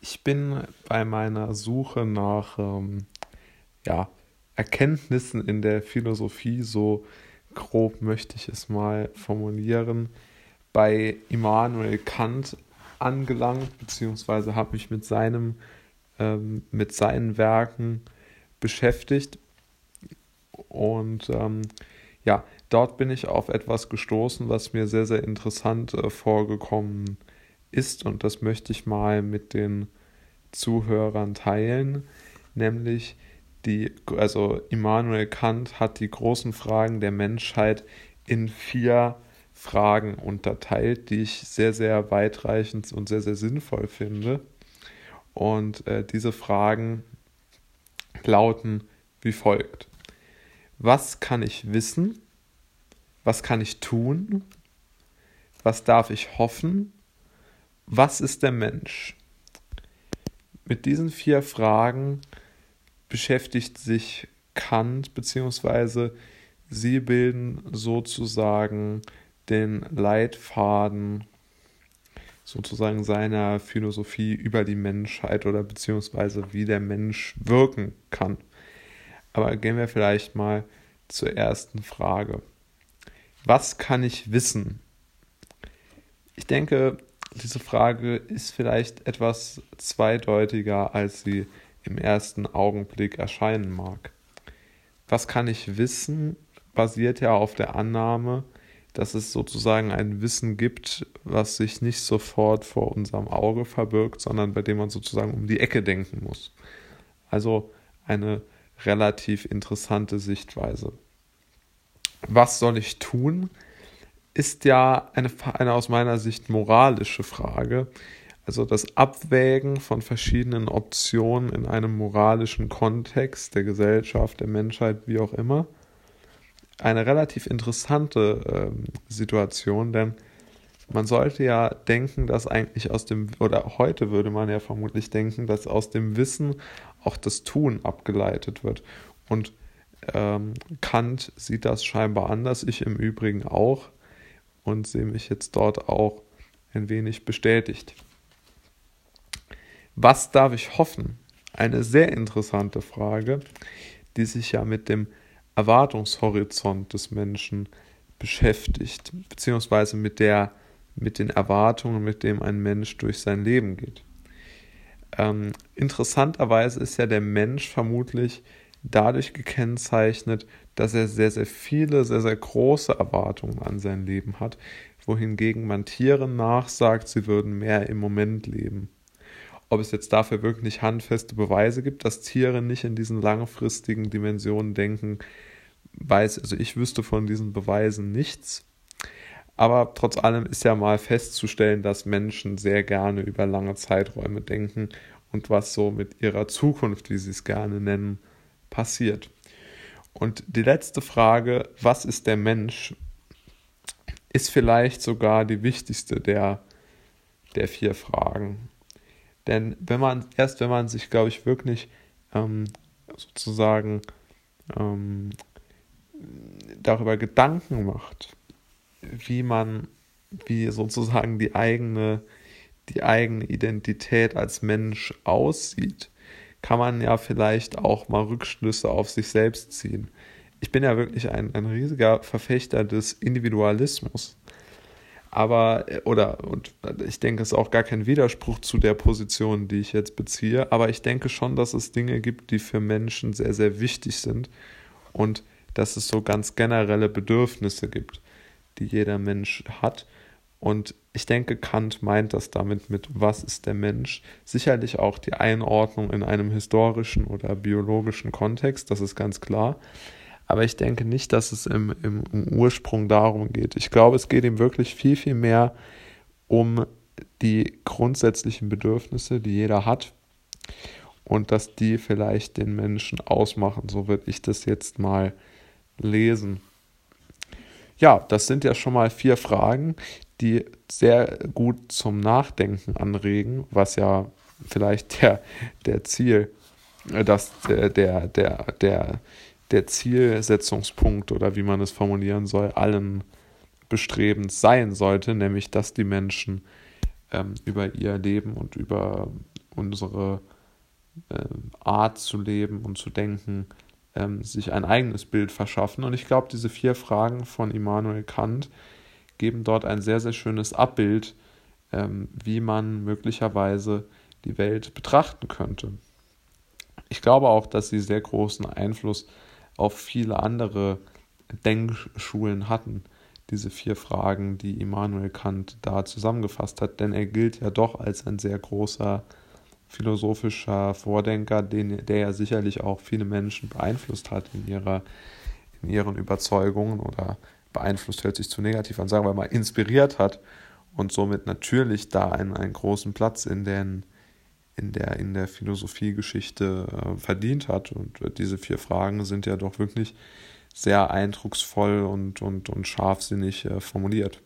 Ich bin bei meiner Suche nach ähm, ja, Erkenntnissen in der Philosophie, so grob möchte ich es mal formulieren, bei Immanuel Kant angelangt, beziehungsweise habe mich mit seinem, ähm, mit seinen Werken beschäftigt. Und ähm, ja, dort bin ich auf etwas gestoßen, was mir sehr, sehr interessant äh, vorgekommen ist ist, und das möchte ich mal mit den Zuhörern teilen, nämlich die, also Immanuel Kant hat die großen Fragen der Menschheit in vier Fragen unterteilt, die ich sehr, sehr weitreichend und sehr, sehr sinnvoll finde. Und äh, diese Fragen lauten wie folgt. Was kann ich wissen? Was kann ich tun? Was darf ich hoffen? Was ist der Mensch? Mit diesen vier Fragen beschäftigt sich Kant, beziehungsweise sie bilden sozusagen den Leitfaden sozusagen seiner Philosophie über die Menschheit oder beziehungsweise wie der Mensch wirken kann. Aber gehen wir vielleicht mal zur ersten Frage. Was kann ich wissen? Ich denke, diese Frage ist vielleicht etwas zweideutiger, als sie im ersten Augenblick erscheinen mag. Was kann ich wissen, basiert ja auf der Annahme, dass es sozusagen ein Wissen gibt, was sich nicht sofort vor unserem Auge verbirgt, sondern bei dem man sozusagen um die Ecke denken muss. Also eine relativ interessante Sichtweise. Was soll ich tun? Ist ja eine, eine aus meiner Sicht moralische Frage. Also das Abwägen von verschiedenen Optionen in einem moralischen Kontext der Gesellschaft, der Menschheit, wie auch immer. Eine relativ interessante ähm, Situation, denn man sollte ja denken, dass eigentlich aus dem, oder heute würde man ja vermutlich denken, dass aus dem Wissen auch das Tun abgeleitet wird. Und ähm, Kant sieht das scheinbar anders, ich im Übrigen auch und sehe mich jetzt dort auch ein wenig bestätigt. Was darf ich hoffen? Eine sehr interessante Frage, die sich ja mit dem Erwartungshorizont des Menschen beschäftigt, beziehungsweise mit, der, mit den Erwartungen, mit denen ein Mensch durch sein Leben geht. Ähm, interessanterweise ist ja der Mensch vermutlich dadurch gekennzeichnet, dass er sehr, sehr viele, sehr, sehr große Erwartungen an sein Leben hat, wohingegen man Tieren nachsagt, sie würden mehr im Moment leben. Ob es jetzt dafür wirklich handfeste Beweise gibt, dass Tiere nicht in diesen langfristigen Dimensionen denken, weiß, also ich wüsste von diesen Beweisen nichts. Aber trotz allem ist ja mal festzustellen, dass Menschen sehr gerne über lange Zeiträume denken und was so mit ihrer Zukunft, wie sie es gerne nennen, passiert. Und die letzte Frage, was ist der Mensch, ist vielleicht sogar die wichtigste der, der vier Fragen. Denn wenn man, erst wenn man sich, glaube ich, wirklich ähm, sozusagen ähm, darüber Gedanken macht, wie man, wie sozusagen die eigene, die eigene Identität als Mensch aussieht, kann man ja vielleicht auch mal Rückschlüsse auf sich selbst ziehen. Ich bin ja wirklich ein, ein riesiger Verfechter des Individualismus. Aber, oder, und ich denke, es ist auch gar kein Widerspruch zu der Position, die ich jetzt beziehe, aber ich denke schon, dass es Dinge gibt, die für Menschen sehr, sehr wichtig sind und dass es so ganz generelle Bedürfnisse gibt, die jeder Mensch hat. Und ich denke, Kant meint das damit mit, was ist der Mensch? Sicherlich auch die Einordnung in einem historischen oder biologischen Kontext, das ist ganz klar. Aber ich denke nicht, dass es im, im, im Ursprung darum geht. Ich glaube, es geht ihm wirklich viel, viel mehr um die grundsätzlichen Bedürfnisse, die jeder hat und dass die vielleicht den Menschen ausmachen. So würde ich das jetzt mal lesen. Ja, das sind ja schon mal vier Fragen, die sehr gut zum Nachdenken anregen, was ja vielleicht der, der Ziel, äh, das, der, der, der, der, der Zielsetzungspunkt oder wie man es formulieren soll, allen Bestrebens sein sollte, nämlich dass die Menschen ähm, über ihr Leben und über unsere äh, Art zu leben und zu denken ähm, sich ein eigenes Bild verschaffen. Und ich glaube, diese vier Fragen von Immanuel Kant geben dort ein sehr, sehr schönes Abbild, ähm, wie man möglicherweise die Welt betrachten könnte. Ich glaube auch, dass sie sehr großen Einfluss auf viele andere Denkschulen hatten, diese vier Fragen, die Immanuel Kant da zusammengefasst hat, denn er gilt ja doch als ein sehr großer philosophischer Vordenker, den, der ja sicherlich auch viele Menschen beeinflusst hat in, ihrer, in ihren Überzeugungen oder beeinflusst hört sich zu negativ an, sagen wir mal inspiriert hat und somit natürlich da einen, einen großen Platz in, den, in der, in der Philosophiegeschichte äh, verdient hat. Und äh, diese vier Fragen sind ja doch wirklich sehr eindrucksvoll und, und, und scharfsinnig äh, formuliert.